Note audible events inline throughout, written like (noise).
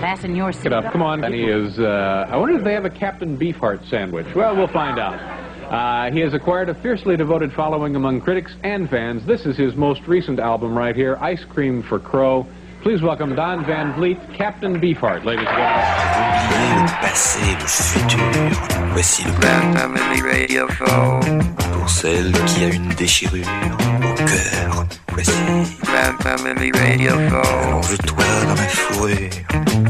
Fasten your Get up, come on. And he is, uh, I wonder if they have a Captain Beefheart sandwich. Well, we'll find out. Uh, he has acquired a fiercely devoted following among critics and fans. This is his most recent album right here, Ice Cream for Crow. Please welcome Don Van Vliet, Captain Beefheart, ladies and gentlemen. Le passé, le futur. Voici le plan Family Radio pour celle qui a une déchirure au cœur. Voici Grand Family Radio Show. allonge-toi dans ma fourrure.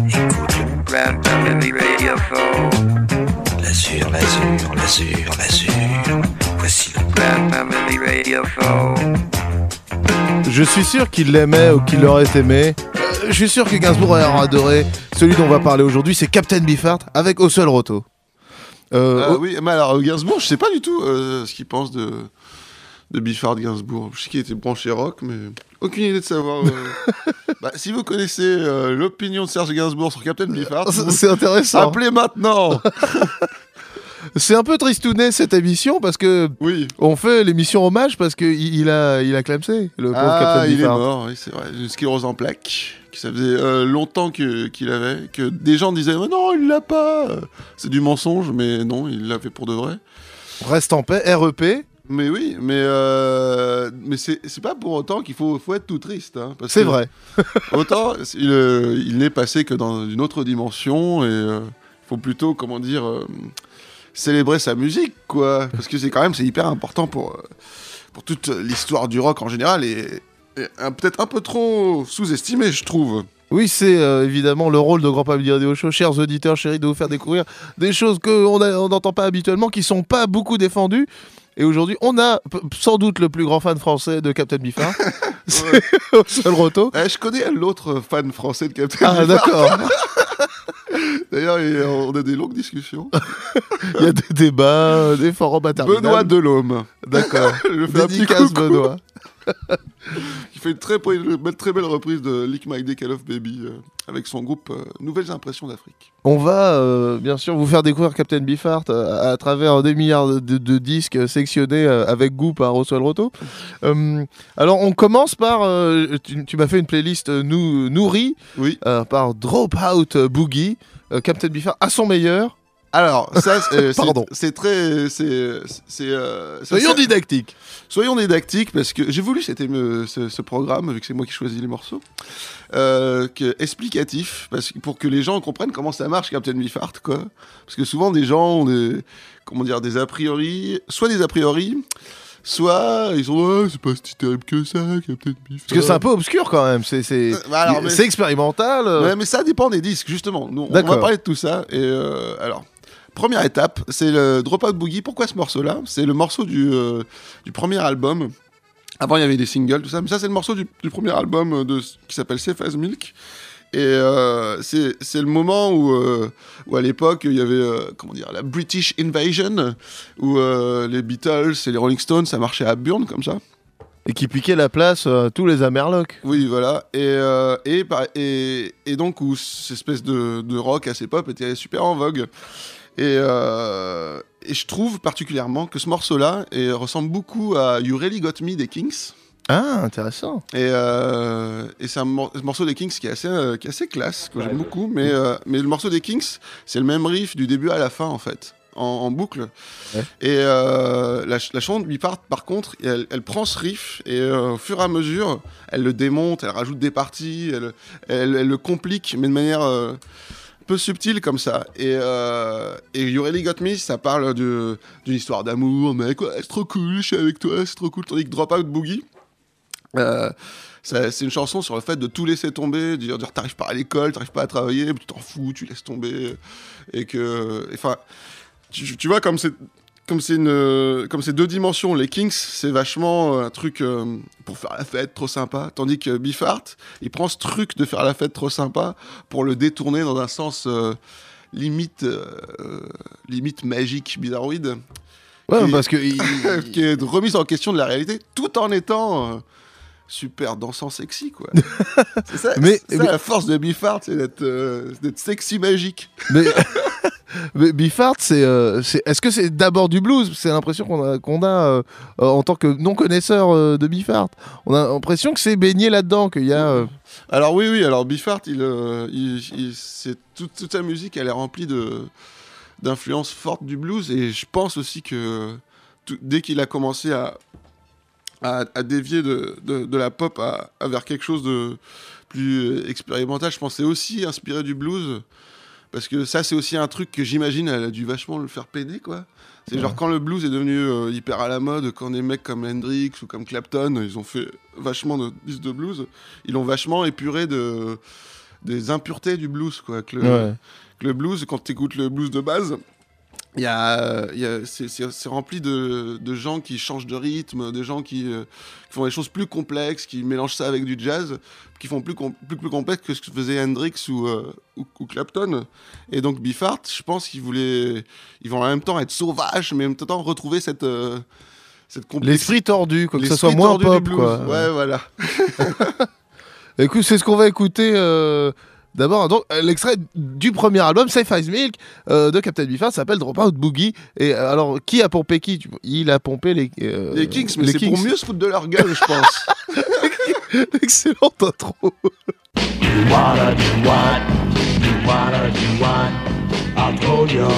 Écoute le Grand Family Radio Show. l'azur, l'azur, l'azur, l'azur. Voici le Grand Family Radio Show. Je suis sûr qu'il l'aimait ou qu'il l'aurait aimé. Euh, Je suis sûr que Gainsbourg aurait adoré. Celui dont on va parler aujourd'hui, c'est Captain Beefheart avec Oswald Roto. Euh, Ah oh, oui, mais alors Gainsbourg, je sais pas du tout euh, ce qu'il pense de, de Biffard Gainsbourg. Je sais qu'il était branché rock, mais aucune idée de savoir. euh. (laughs) Bah, si vous connaissez euh, l'opinion de Serge Gainsbourg sur Captain Biffard, c'est- intéressant. appelez maintenant (laughs) C'est un peu tristounet cette émission parce que Oui. on fait l'émission hommage parce que il a il a clamsé le pauvre Ah, Captain il est mort, oui, c'est vrai. Une sclérose en plaques, ça faisait euh, longtemps qu'il avait, que des gens disaient oh non, il l'a pas. C'est du mensonge, mais non, il l'a fait pour de vrai. Reste en paix, REP. Mais oui, mais euh, mais c'est pas pour autant qu'il faut faut être tout triste. hein, C'est vrai. (laughs) Autant il, euh, il n'est passé que dans une autre dimension et il faut plutôt comment dire euh, célébrer sa musique quoi, parce que c'est quand même c'est hyper important pour euh, pour toute l'histoire du rock en général et, peut-être un peu trop sous-estimé je trouve. Oui, c'est euh, évidemment le rôle de Grand Public Radio Show, chers auditeurs, chéris, de vous faire découvrir des choses qu'on on n'entend pas habituellement, qui sont pas beaucoup défendues. Et aujourd'hui, on a sans doute le plus grand fan français de Captain Biffard, (laughs) Oswald (laughs) Roto. Eh, je connais l'autre fan français de Captain Ah d'accord, (laughs) D'ailleurs il- on a des longues discussions. il y a des débats, des forums interminables. Benoît Delhomme. D'accord, Je fais un petit dédicace coucou. Benoît. (laughs) qui fait une très, une très belle reprise de Lick My Dick I Love Baby euh, avec son groupe euh, Nouvelles Impressions d'Afrique. On va euh, bien sûr vous faire découvrir Captain Beefheart à, travers des milliards de, de disques sectionnés avec goût par Oswald Roto. Alors on commence par, tu, tu m'as fait une playlist nou- nourrie Oui. par Dropout Boogie, Captain Beefheart à son meilleur. Alors, ça, c'est- euh, (laughs) c'est- très. C'est. euh, Soyons didactiques. soyons didactiques parce que j'ai voulu éme- ce, ce programme, vu que c'est moi qui choisis les morceaux, euh, que, explicatif, parce que, pour que les gens comprennent comment ça marche, Captain Beefheart, quoi. Parce que souvent, des gens ont des. Comment dire, des a priori. Soit des a priori. Soit ils sont ouais, c'est pas si terrible que ça, Captain Beefheart. Parce que c'est un peu obscur quand même. C'est c'est Euh, bah mais- expérimental. euh. Ouais, mais ça dépend des disques, justement. Nous, on va parler de tout ça. Et alors, première étape, c'est le Dropout Boogie. Pourquoi ce morceau-là? C'est le morceau du, euh, du premier album. Avant, il y avait des singles, tout ça. Mais ça, c'est le morceau du, du premier album de, qui s'appelle Safe as Milk. Et euh, c'est le moment où, euh, où à l'époque, il y avait euh, comment dire, la British Invasion, où les Beatles et les Rolling Stones, ça marchait à Burn comme ça. Et qui piquait la place à tous les Amerlocs. Oui, voilà. Et, et, et, et donc, où cette espèce de, de rock assez pop était super en vogue. Et, euh, et je trouve particulièrement que ce morceau-là et ressemble beaucoup à You Really Got Me des Kings. Ah, intéressant. Et, euh, et c'est un mor- morceau des Kings qui est assez, euh, qui est assez classe, que j'aime beaucoup. Mais, euh, mais le morceau des Kings, c'est le même riff du début à la fin, en fait, en, en boucle. Ouais. Et euh, la, ch- la chanson de Bipart, par contre, elle, elle prend ce riff et euh, au fur et à mesure, elle le démonte, elle rajoute des parties, elle, elle, elle le complique, mais de manière euh, peu subtile comme ça. Et, euh, et You Really Got Me, ça parle d'une histoire d'amour, mec, ouais, c'est trop cool, je suis avec toi, c'est trop cool. Tandis que Dropout Boogie, euh, c'est une chanson sur le fait de tout laisser tomber, de dire, dire t'arrives pas à l'école, t'arrives pas à travailler, mais tu t'en fous, tu laisses tomber, et que, enfin, tu, tu vois comme c'est comme c'est une comme c'est deux dimensions, les Kings c'est vachement euh, un truc euh, pour faire la fête trop sympa, tandis que Biffart il prend ce truc de faire la fête trop sympa pour le détourner dans un sens euh, limite euh, limite magique bizarroïde Ouais, Qui- parce que il- (laughs) qui est remise en question de la réalité tout en étant euh, super dansant sexy quoi. (laughs) c'est ça, Mais- c'est ça mais- la force de Biffard, c'est d'être euh, d'être sexy magique. mais (laughs) Biffard, c'est, euh, c'est- est-ce que c'est d'abord du blues? C'est l'impression qu'on a, qu'on a euh, euh, en tant que non connaisseur euh, de Biffard. On a l'impression que c'est baigné là-dedans, qu'il y a. Alors oui, oui, alors Biffard, il, c'est toute, sa musique, elle est remplie d'influences fortes du blues et je pense aussi que tout- dès qu'il a commencé à, à, dévier de, de, la pop à, vers quelque chose de plus expérimental, je pense c'est aussi inspiré du blues parce que ça c'est aussi un truc que j'imagine elle a dû vachement le faire peiner quoi. C'est genre quand le blues est devenu euh, hyper à la mode, quand des mecs comme Hendrix ou comme Clapton, ils ont fait vachement de disques de blues, ils l'ont vachement épuré de des impuretés du blues quoi. Que le, ouais. que le blues, quand tu écoutes le blues de base, il y a, il y a- c'est, rempli de, de gens qui changent de rythme, de gens qui, euh, qui font des choses plus complexes, qui mélangent ça avec du jazz, qui font plus, com- plus, plus complexe que ce que faisait Hendrix ou, euh, ou, ou Clapton. Et donc Biffard, je pense qu'ils voulaient, ils vont en même temps être sauvages, mais en même temps retrouver cette, euh, cette complexité. L'esprit tordu, quoi, que l'esprit soit moins pop. Quoi. Ouais, voilà. (laughs) Écoute, c'est ce qu'on va écouter. D'abord, donc euh, l'extrait du premier album, Safe Ice Milk, euh, de Captain Biffard, s'appelle Dropout Boogie. Et euh, alors, qui a pompé qui? Il a pompé les. euh, Les Kings, mais c'est pour mieux se foutre de leur gueule, je pense. (laughs) Excellente intro. wanna do what? You wanna do what? I told you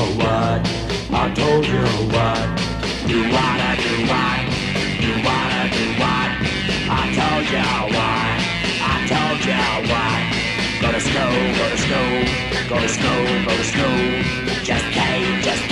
Gotta snow, gotta snow, gotta snow, gotta snow. Just came, just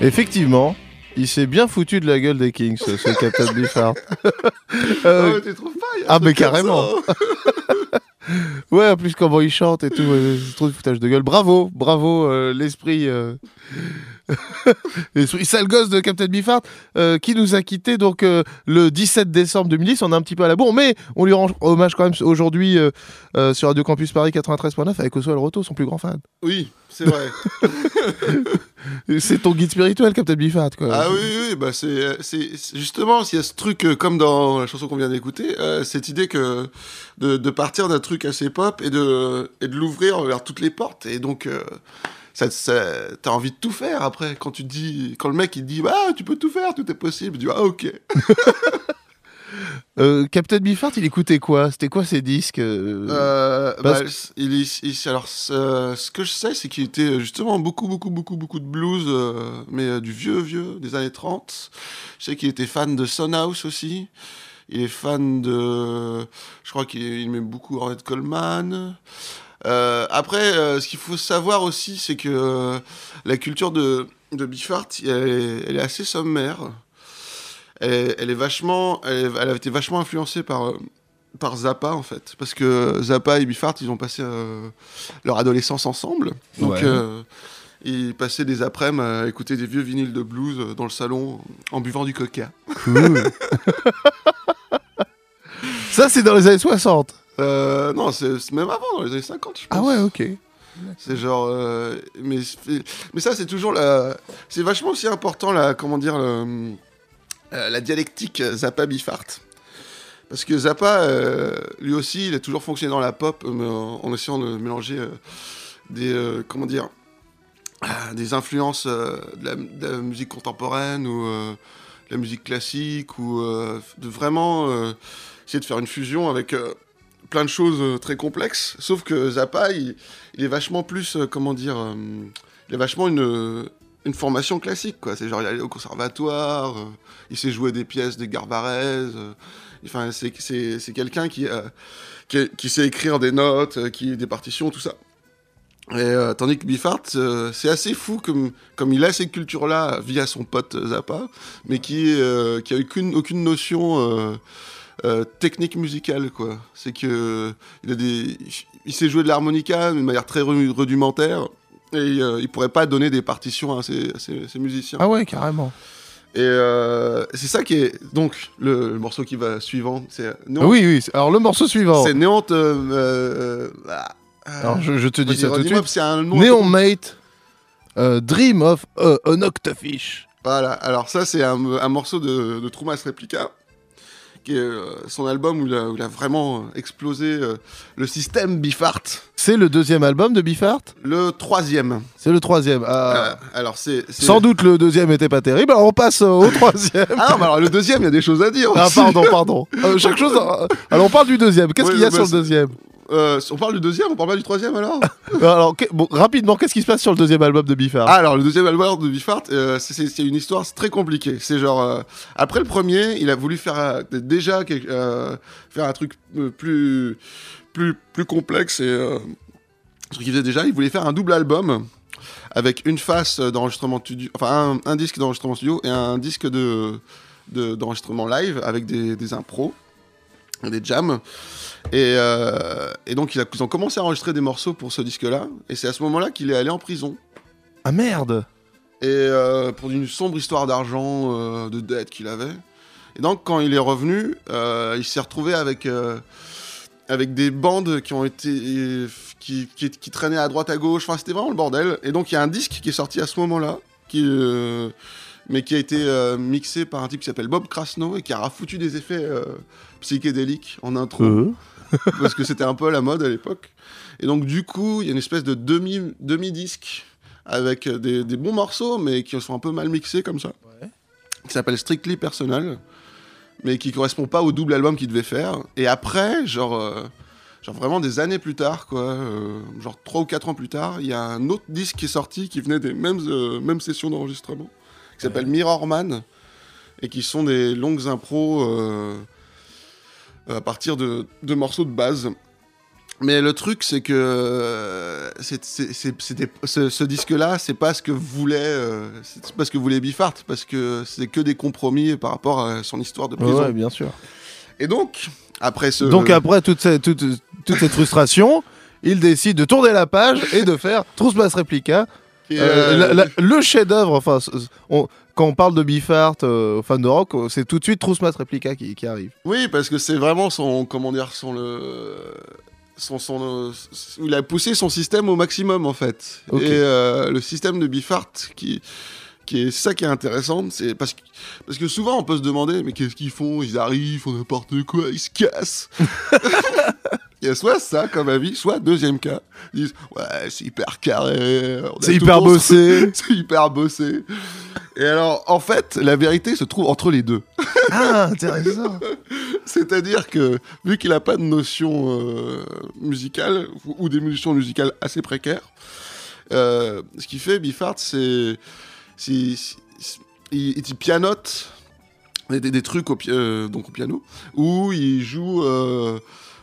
Effectivement, il s'est bien foutu de la gueule des Kings, ce, ce (laughs) Captain Biffard. Ah Euh, tu trouves pas ah, mais carrément. (laughs) Ouais, en plus comment il chante et tout, c'est trop de foutage de gueule. Bravo, bravo, euh, l'esprit, euh, (laughs) l'esprit sale gosse de Captain Biffard, euh, qui nous a quitté donc euh, le 17 décembre 2010. On est un petit peu à la bourre, mais on lui rend hommage quand même aujourd'hui euh, sur Radio Campus Paris 93.9 avec Oswald Roto, son plus grand fan. Oui, c'est vrai. (laughs) C'est ton guide spirituel, Captain quoi. Ah oui, oui, bah c'est, justement, s'il y a ce truc, comme dans la chanson qu'on vient d'écouter, cette idée que de, de partir d'un truc assez pop et de, et de l'ouvrir vers toutes les portes. Et donc, ça, ça, t'as envie de tout faire après. Quand tu dis, quand le mec il dit, bah, tu peux tout faire, tout est possible, tu dis, ah, ok. (laughs) Euh, Captain Biffard, il écoutait quoi? C'était quoi ses disques euh, Euh, bah, il, est- il- alors, ce, ce que je sais, c'est qu'il était justement beaucoup, beaucoup, beaucoup, beaucoup de blues, mais du vieux, vieux, des années 30. Je sais qu'il était fan de Son House aussi. il est fan de. Je crois qu'il il met beaucoup Ornette Coleman. Euh, après, euh, ce qu'il faut savoir aussi, c'est que euh, la culture de, de Biffart, elle, est- elle est assez sommaire. Elle, est- elle est vachement, elle, a été vachement influencée par, par Zappa, en fait. Parce que Zappa et Biffart, ils ont passé leur adolescence ensemble. Donc, Ouais. ils passaient des après-midi à écouter des vieux vinyles de blues dans le salon en buvant du coca. Cool. (laughs) Ça, c'est dans les années 60. Euh, non, c'est même avant, dans les années 50, je pense. Ah ouais, ok. C'est genre. euh, mais, mais ça, c'est toujours la. C'est vachement aussi important, la, comment dire, le- euh, la dialectique Zappa-Biffart. Parce que Zappa, euh, lui aussi, il a toujours fonctionné dans la pop, mais en, en essayant de mélanger des. comment dire ah, Des influences de, la, de la musique contemporaine ou de la musique classique, ou de vraiment essayer de faire une fusion avec. Plein de choses euh, très complexes, sauf que Zappa, il, est vachement plus, euh, comment dire, euh, il a vachement une, une formation classique, quoi. C'est genre, il est allé au conservatoire, il sait jouer des pièces de Garbarez, enfin, c'est, quelqu'un qui, qui, qui sait écrire des notes, qui, des partitions, tout ça. Et, tandis que Biffart, c'est assez fou comme, comme il a cette culture-là via son pote Zappa, mais qui, qui a aucune, aucune notion euh, technique musicale, quoi. C'est que il a des, il sait jouer de l'harmonica de manière très ru- rudimentaire, et euh, il pourrait pas donner des partitions à ses, à ses- ses musiciens. Ah ouais, carrément. Et euh, c'est ça qui est donc le, le morceau qui va suivant, c'est Néant- Oui, oui. Alors, le morceau suivant. c'est Néante. euh, ah, Alors, je, je te dis ça tout de suite. C'est un nom. Neon Mate, Dream of an Octofish. Voilà, alors ça c'est un, un morceau de, de Troumas Replica, qui est euh, son album où il a, où il a vraiment euh, explosé euh, le système Biffart. C'est le deuxième album de Biffart Le troisième. C'est le troisième. Ah. Alors c'est... Sans doute le deuxième était pas terrible, alors on passe au (laughs) troisième. Ah non, mais alors le deuxième, il y a des choses à dire Ah aussi. pardon, pardon. Euh, chaque chose. Alors on parle du deuxième. Qu'est-ce Oui, qu'il y a bah, sur le c'est- deuxième? Euh, on parle du deuxième, on parle pas du troisième alors (laughs) Alors bon, rapidement, qu'est-ce qui se passe sur le deuxième album de Biffart Ah, alors le deuxième album de Biffart, euh, c'est- une histoire très compliquée. C'est genre euh, après le premier, il a voulu faire euh, déjà faire un truc plus plus plus complexe et ce qu'il faisait déjà, il voulait faire un double album avec une face d'enregistrement studio, enfin un, un disque d'enregistrement studio et un disque de de- d'enregistrement live avec des, des impros, des jams. Et, euh, et donc il a, ils ont commencé à enregistrer des morceaux pour ce disque-là. Et c'est à ce moment-là qu'il est allé en prison. Ah merde Et euh, pour une sombre histoire d'argent, euh, de dette qu'il avait. Et donc, quand il est revenu, il s'est retrouvé avec, avec des bandes qui ont été. Qui, qui, qui traînaient à droite à gauche. Enfin, c'était vraiment le bordel. Et donc, il y a un disque qui est sorti à ce moment-là, qui. Mais qui a été euh, mixé par un type qui s'appelle Bob Krasno et qui a foutu des effets euh, psychédéliques en intro Euh. (laughs) parce que c'était un peu à la mode à l'époque. Et donc, du coup, il y a une espèce de demi- demi-disque avec des, des bons morceaux, mais qui sont un peu mal mixés comme ça, qui s'appelle Strictly Personal, mais qui correspond pas au double album qu'il devait faire. Et après, genre, euh, genre vraiment des années plus tard, quoi, euh, genre 3 ou 4 ans plus tard, il y a un autre disque qui est sorti qui venait des mêmes, euh, mêmes sessions d'enregistrement, qui s'appelle Mirror Man, et qui sont des longues impros. euh, à partir de, de morceaux de base. Mais le truc, c'est que euh, c'est- c'est- c'est- c'était- ce, ce disque-là, c'est pas ce que voulait, euh, c'est pas ce que voulait Biffart, parce que c'est que des compromis par rapport à son histoire de prison. Ouais, bien sûr. Et donc, après ce, Donc après toute cette, toute, toute cette frustration, il décide de tourner la page et de faire Trousse Basse Réplica. Euh, euh, la- la- le chef-d'œuvre, enfin, on- quand on parle de Biffart, euh, fan de rock, euh, c'est tout de suite Trousse Basse Réplica qui, qui arrive. Oui, parce que c'est vraiment son, comment dire, son le, son, son, il a poussé son système au maximum en fait. Et euh, le système de Biffart, qui, qui est c'est ça qui est intéressant, c'est parce que, parce que souvent on peut se demander, mais qu'est-ce qu'ils font? Ils arrivent, ils font n'importe quoi, ils se cassent. (laughs) Il y a soit ça comme avis, soit deuxième cas, ils disent ouais c'est hyper carré, C'est hyper bossé. (laughs) c'est hyper bossé. Et alors en fait la vérité se trouve entre les deux. ah, intéressant. (laughs) C'est-à-dire que, vu qu'il n'a pas de notion euh, musicale, ou, ou des notions musicales assez précaires, euh, ce qu'il fait, Biffart, c'est. Il, il pianote des, des- des trucs au, euh, donc au piano, où il joue euh,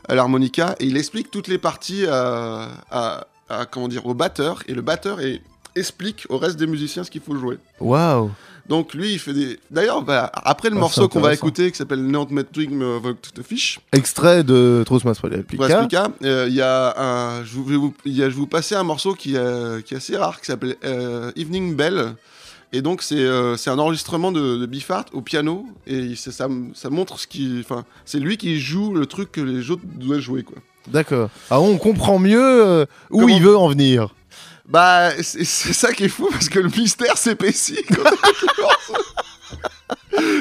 à l'harmonica et il explique toutes les parties à, à- à, comment dire, au batteur, et le batteur est- explique au reste des musiciens ce qu'il faut jouer. Waouh. Donc lui, il fait des... D'ailleurs, bah, après le Ah, morceau qu'on va écouter, qui s'appelle Not Met Dream of the Fish, Extrait de Trousmas Replica. Euh, il y a un... Je vais vous, il y a- je vais vous passer un morceau qui, euh, qui est assez rare, qui s'appelle euh, Evening Bell. Et donc c'est euh, un enregistrement de, de Biffart au piano et ça, ça montre ce qui, enfin c'est lui qui joue le truc que les autres doivent jouer quoi. D'accord. Alors on comprend mieux euh, où Comment- il veut en venir. Bah c'est ça qui est fou parce que le mystère s'épaissit. (laughs)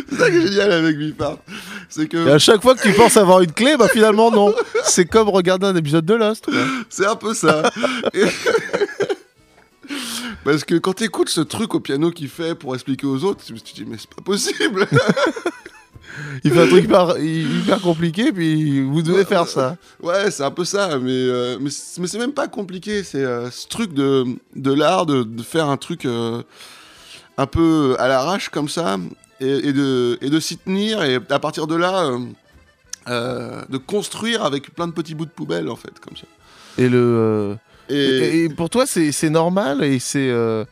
c'est ça qui est génial avec Biffart, c'est que Et à chaque fois que tu penses avoir une clé, bah finalement non. C'est comme regarder un épisode de Lost. C'est un peu ça. Et- Parce que quand t'écoutes ce truc au piano qu'il fait pour expliquer aux autres, tu te dis mais c'est pas possible. (laughs) Il fait un truc hyper, hyper compliqué, puis vous devez faire ça. ouais, c'est un peu ça, mais euh, mais c'est mais c'est même pas compliqué. C'est euh, ce truc de de l'art de, de faire un truc euh, un peu à l'arrache comme ça et, et de et de s'y tenir et à partir de là de construire avec plein de petits bouts de poubelle en fait comme ça. Et le. Et, Et, et pour toi, c'est normal et c'est euh,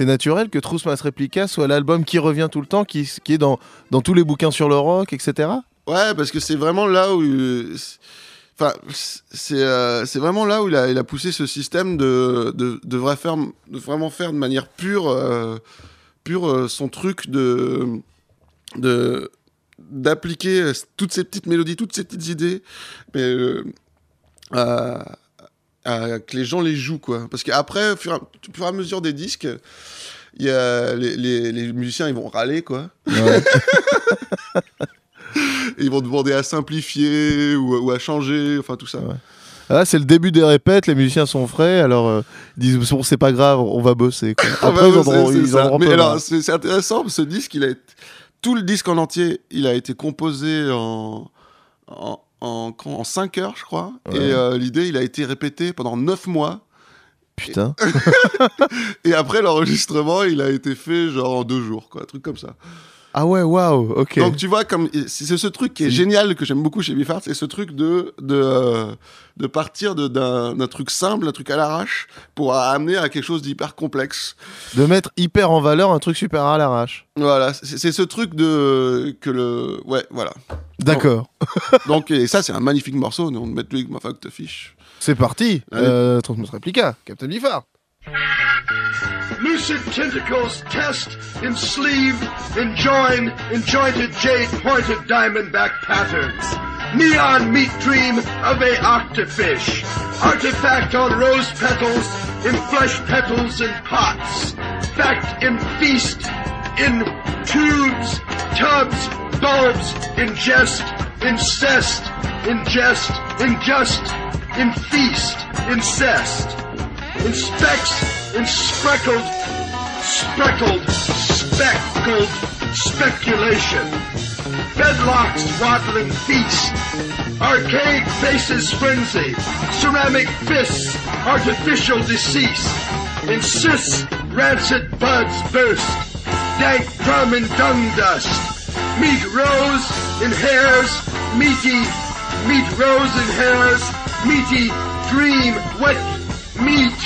naturel que Trousmas Replica soit l'album qui revient tout le temps, qui, qui est dans, dans tous les bouquins sur le rock, etc. Ouais, parce que c'est vraiment là où. Enfin, c'est euh, vraiment là où il a, il a poussé ce système de, de, de, vrai faire, de vraiment faire de manière pure, euh, pure euh, son truc de. de d'appliquer toutes ces petites mélodies, toutes ces petites idées, mais euh, à- que les gens les jouent, quoi. Parce qu'après, au fur, et à- au fur et à mesure des disques, il y a les, les, les musiciens, ils vont râler, quoi. Et (laughs) ils vont demander à simplifier ou, ou à changer, enfin tout ça. Ouais. Là, c'est le début des répètes, les musiciens sont frais, alors euh, ils disent bon, c'est pas grave, on va bosser. quoi. (laughs) Ah Après, ils ils en Mais alors, c'est c'est intéressant, ce disque, il a été... tout le disque en entier, il a été composé en, en, en, en 5 heures, je crois. Ouais. Et euh, l'idée, il a été répété pendant 9 mois. Putain. (laughs) Et après l'enregistrement, il a été fait genre en 2 jours, quoi, un truc comme ça. Ah ouais, waouh, ok. Donc tu vois, comme c'est ce truc qui est génial que j'aime beaucoup chez Biffard, c'est ce truc de de, euh, de partir d'un truc simple, un truc à l'arrache, pour amener à quelque chose d'hyper complexe. De mettre hyper en valeur un truc super à l'arrache. Voilà, c'est ce truc de que le ouais voilà. D'accord. Donc et ça c'est un magnifique morceau, on met lui ma fuck te fiche. C'est parti. Euh, Transmos Replica, Captain Biffard. Lucid tentacles test in sleeve, in join, in jointed jade pointed diamondback patterns. Neon meat dream of a octofish. Artifact on rose petals, in flesh petals and pots. Fact in feast, in tubes, tubs, bulbs, ingest, incest, ingest, ingest, in in feast, incest in specks, in speckled, speckled, speckled speculation. Bedlocks waddling feast, archaic faces frenzy, ceramic fists, artificial decease. Insists rancid buds burst, dank drum and dung dust. Meat rose in hairs, meaty, meat rose in hairs, meaty, dream, wet meat,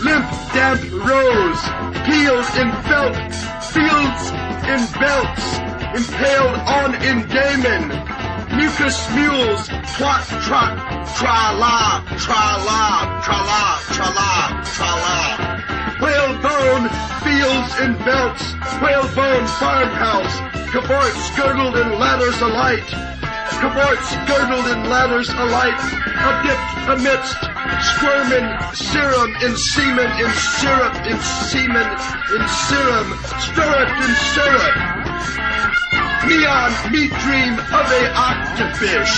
limp, damp rose, peeled in felt, fields in belts, impaled on in daemon, mucus mules, twat, trot, tra-la, tra-la, tra-la, tra-la, tra-la. Whalebone fields in belts, whalebone farmhouse, cavorts girdled in ladders alight, cavorts girdled in ladders alight, a dip amidst squirming serum in semen in syrup in semen in serum, stirrup in syrup. Neon meat dream of a octofish.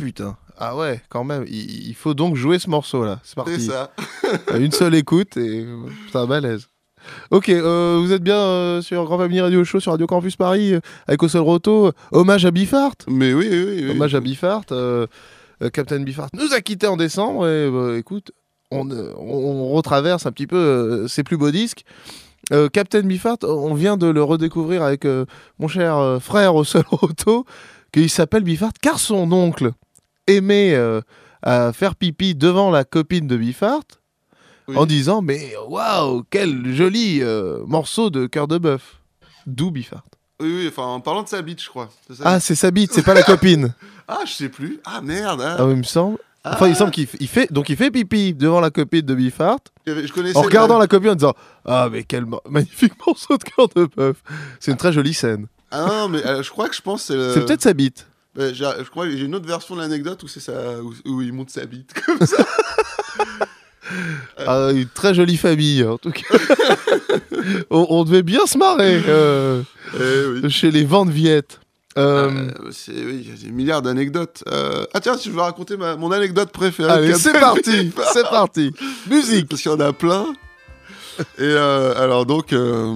Putain. Ah ouais, quand même. Il, il faut donc jouer ce morceau-là. C'est C'est parti. ça. Une seule écoute et putain, balèze. Ok, euh, vous êtes bien euh, sur Grand Family Radio Show sur Radio Campus Paris euh, avec seul roto. Hommage à Biffart. Mais oui, oui, oui. Hommage à euh, Captain Biffart nous a quittés en décembre et bah, écoute, on, retraverse un petit peu ses plus beaux disques. Euh, Captain Biffart, on vient de le redécouvrir avec euh, mon cher euh, frère au seul roto, qu'il s'appelle Biffart car son oncle aimait euh, à faire pipi devant la copine de Biffart Oui. en disant mais waouh quel joli euh, morceau de cœur de bœuf. D'où Biffart. Oui, oui, enfin, en parlant de sa bite, je crois. Ah c'est sa bite, c'est pas la copine. (laughs) Ah, je sais plus. Ah, merde. ah. Ah, il me semble. Enfin, il semble qu'il fait donc il fait pipi devant la copine de Biffart Je en regardant la copine en disant ah mais quel magnifique (laughs) morceau de cœur de bœuf. C'est une très jolie scène. Ah non, mais euh, je crois que je pense c'est le... C'est peut-être sa bite. Ouais, j'ai- je crois que j'ai une autre version de l'anecdote où c'est ça où, où il monte sa bite (laughs) comme ça. Ah, une très jolie famille en tout cas. (laughs) on, on devait bien se marrer euh, Eh oui. chez les Ventes Viettes. Euh, Euh, c'est oui, il y a des milliards d'anecdotes. Euh, Ah tiens, je veux raconter ma... mon anecdote préférée. de allez, c'est parti, (laughs) c'est parti. Musique. Parce qu'il y en a plein. Et euh, alors donc, euh,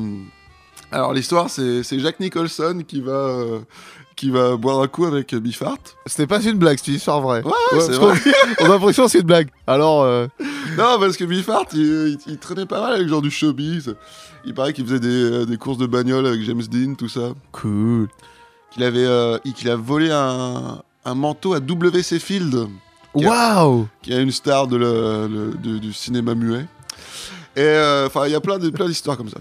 alors l'histoire c'est c'est Jack Nicholson qui va euh, qui va boire un coup avec Biffart. C'était pas une blague, c'est une histoire vraie. Ouais, c'est qu'on- vrai. (laughs) On a l'impression que c'est une blague. Alors, euh, (laughs) Non, parce que Biffart, il, il- il traînait pas mal avec le genre du showbiz. Il paraît qu'il faisait des, euh, des courses de bagnole avec James Dean, tout ça. cool. Qu'il avait, euh, qu'il a volé un, un manteau à W.C. Field, Waouh. qui est une star de le- le- de- du cinéma muet. Et euh, enfin, il y a plein de- plein d'histoires comme ça.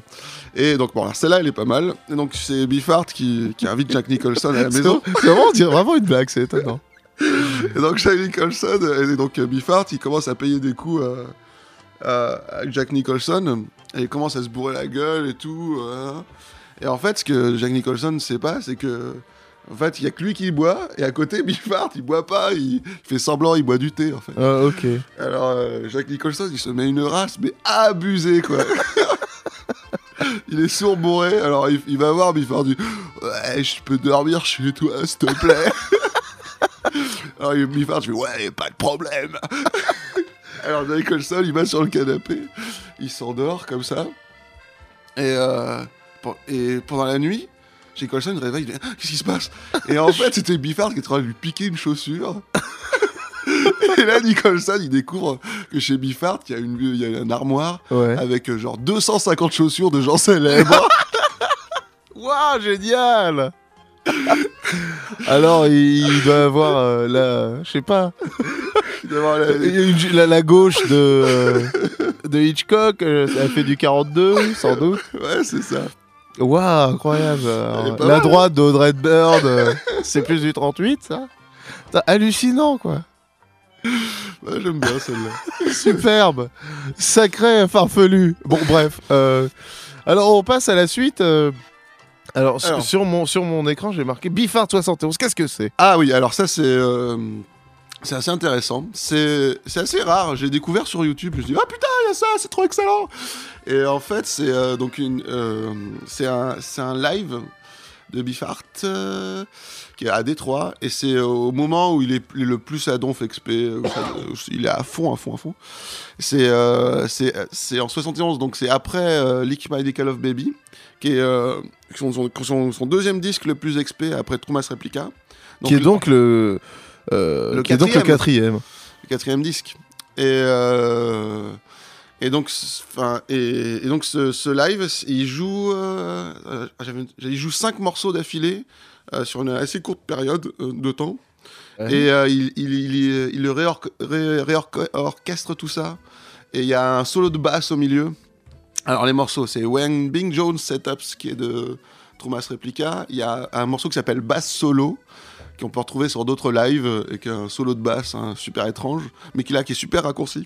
Et donc, bon, alors celle-là, elle est pas mal. Et donc, c'est Biffart qui, qui invite Jack Nicholson à la (laughs) maison. c'est vraiment, on dirait vraiment une blague, c'est étonnant. Et donc Jack Nicholson, et donc euh, Biffart, il commence à payer des coups à, à- à Jack Nicholson, et il commence à se bourrer la gueule et tout. euh. et en fait, ce que Jack Nicholson ne sait pas, c'est que en fait, il y a que lui qui boit, et à côté, (laughs) Biffart, il boit pas, il, il fait semblant, il boit du thé, en fait. Ah, ok. Alors, euh, Jack Nicholson, il se met une race, mais abusé, quoi. (laughs) il est sourd bourré, alors il, il va voir Biffart, il dit Ouais, je peux dormir chez toi, s'il te plaît. (laughs) alors Biffart, je fais Ouais, pas de problème. alors Jack Nicholson, il va sur le canapé, il s'endort comme ça. Et, euh, et pendant la nuit, Jack Nicholson il réveille, il dit Ah, Qu'est-ce qui se passe? Et en (laughs) fait, c'était Biffart qui était en train de lui piquer une chaussure. (laughs) Et là, Nicholson, il découvre que chez Biffart, il y a une, il y a une armoire Ouais. avec euh, genre 250 chaussures de gens célèbres. (laughs) Waouh, génial Alors, il doit avoir euh, la... Je sais pas. Il doit avoir la- Une- La, la gauche de, euh, de Hitchcock, euh, elle fait du 42, sans doute. Ouais, c'est ça. Waouh, incroyable. Alors, la mal, droite d'Audrey Hepburn, euh, (laughs) c'est plus du 38, ça Putain, Hallucinant, quoi. Ouais, J'aime bien celle-là. (laughs) Superbe. Sacré farfelu. Bon, bref. euh, alors, on passe à la suite. euh, alors, sur- Alors. Sur, mon, sur mon écran, j'ai marqué Biffard 71. Qu'est-ce que c'est? Ah oui, alors ça, c'est. euh, C'est assez intéressant. C'est assez rare. J'ai découvert sur YouTube. Je me dis, ah putain, il y a ça, c'est trop excellent. Et en fait, c'est euh, donc une, euh, c'est un, un live de Biffart euh, qui est à Détroit. Et c'est au moment où il est le plus à Donf XP. où il est à fond, à fond, à fond. C'est euh, en 71, donc c'est après euh, Lick My Dick Love Baby, qui est euh, son, son, son- deuxième disque le plus XP après Trumas Replica. Qui est donc le, euh, Le qui est donc le quatrième. le quatrième disque. Et, euh, et donc, enfin, et, et donc ce, ce live, il joue, euh, euh, j'avais- il joue cinq morceaux d'affilée euh, sur une assez courte période euh, de temps. Et euh, il, il, il, il le réorc- ré- réorchestre tout ça. Et il y a un solo de basse au milieu. Alors les morceaux, c'est When Bing Jones Setups qui est de Trumas Replica. Il y a un morceau qui s'appelle Bass Solo qu'on peut retrouver sur d'autres lives euh, et qui est un solo de basse super étrange, mais qui là qui est super raccourci.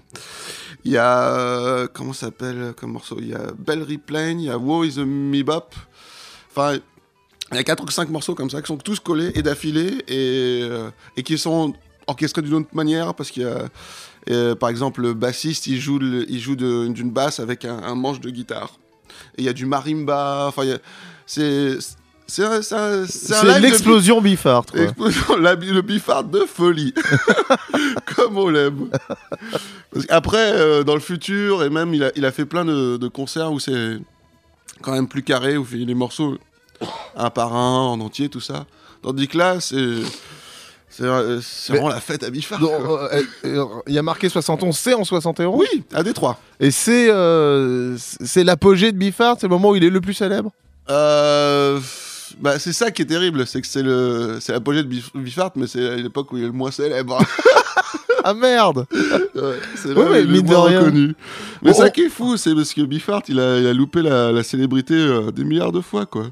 Il y a euh, comment s'appelle comme morceau? Il y a Bell Replane, il y a Woe is a Me Bop. Enfin, il y a quatre ou cinq morceaux comme ça qui sont tous collés et d'affilée et, euh, qui sont orchestrés d'une autre manière parce qu'il y a euh, par exemple le bassiste il joue il joue d'une basse avec un, manche de guitare il y a du marimba enfin a- c'est C'est un, un- un l'explosion Bifart. Explosion, la- le bifard de folie. (laughs) Comme on l'aime. Qu'après, euh, dans le futur, et même, il a, il a fait plein de, de concerts où c'est quand même plus carré, où il fait les morceaux un par un, en entier, tout ça. Tandis que là, c'est. C'est euh, vraiment la fête à bifard. Euh, euh, Il y a marqué 71, c'est en 71 Oui, à Détroit. Et c'est l'apogée de Bifart, c'est le moment où il est le plus célèbre? Euh, bah, c'est ça qui est terrible, c'est que c'est le c'est l'apogée de Bif- Bifart, mais c'est l'époque où il est le moins célèbre. (laughs) Ah merde Ouais, c'est Ouais, là où mais il est le moins reconnu. Mais On- ça qui est fou, c'est parce que Biffart, il a, il a loupé la, la célébrité euh, des milliards de fois, quoi.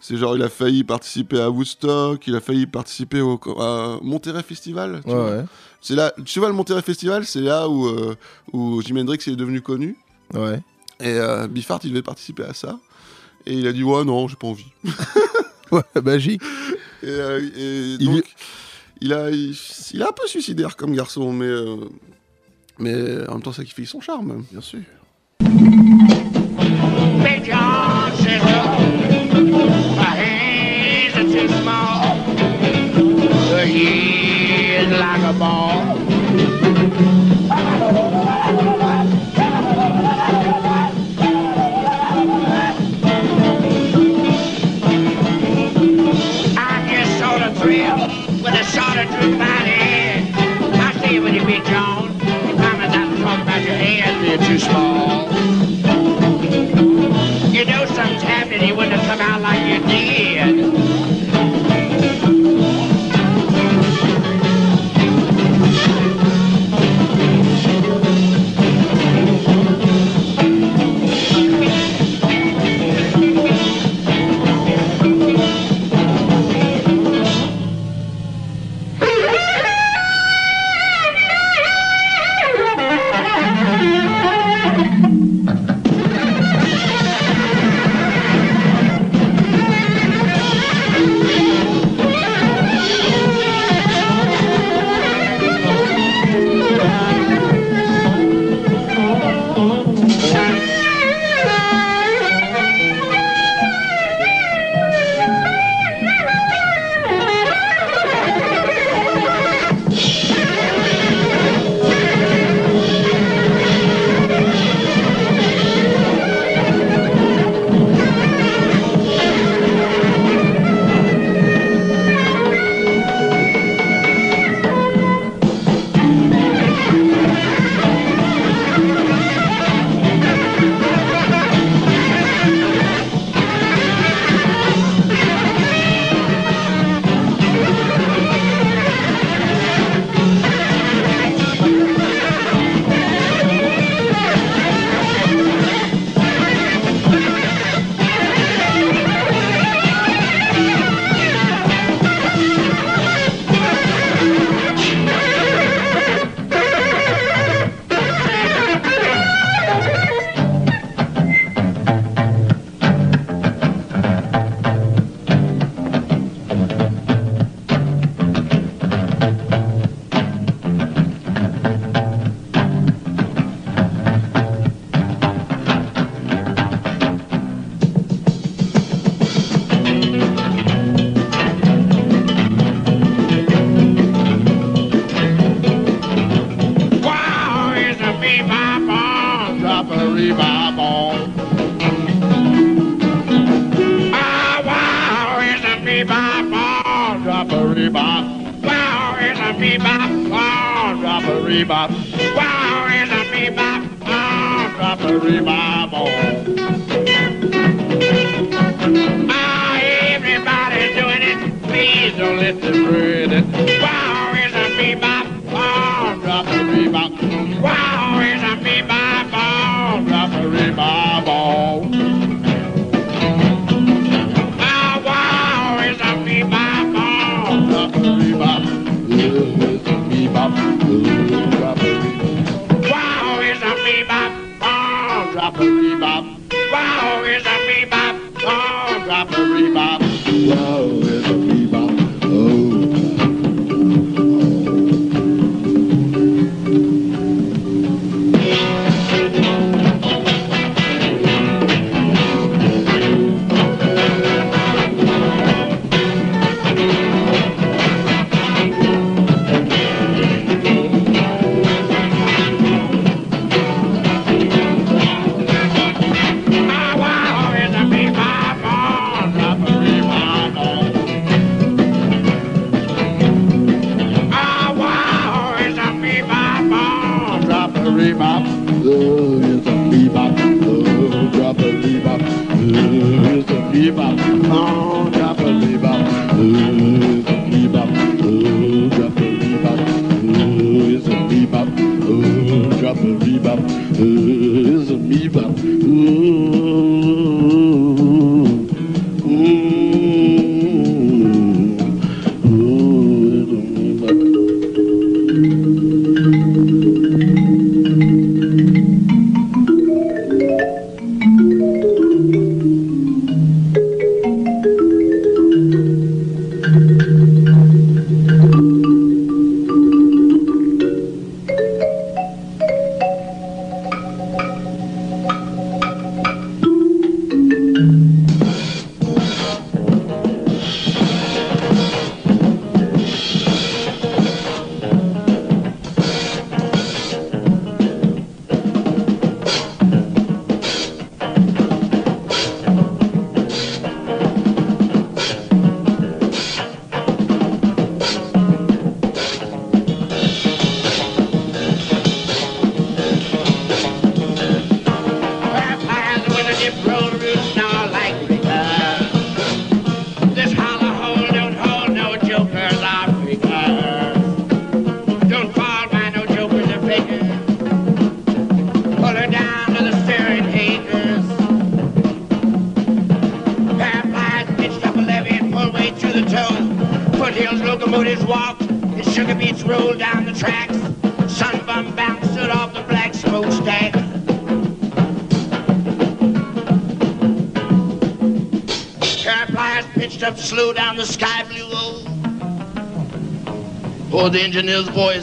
C'est genre, il a failli participer à Woodstock, il a failli participer au à Monterey Festival. Tu, Ouais, vois. ouais. C'est là, tu vois, le Monterey Festival, c'est là où, euh, où Jimi Hendrix est devenu connu. ouais. Et euh, Biffart, il devait participer à ça. Et il a dit, ouais, non, j'ai pas envie. (laughs) Ouais, magique. Et, euh, et Il- donc, il, a, il, il est un peu suicidaire comme garçon, mais, euh, mais en même temps, ça qui fait son charme, bien sûr. With a sort of droop my head. I you, John. You promise not to talk about your hands too small. You know something's happening, you wouldn't have come out like you did.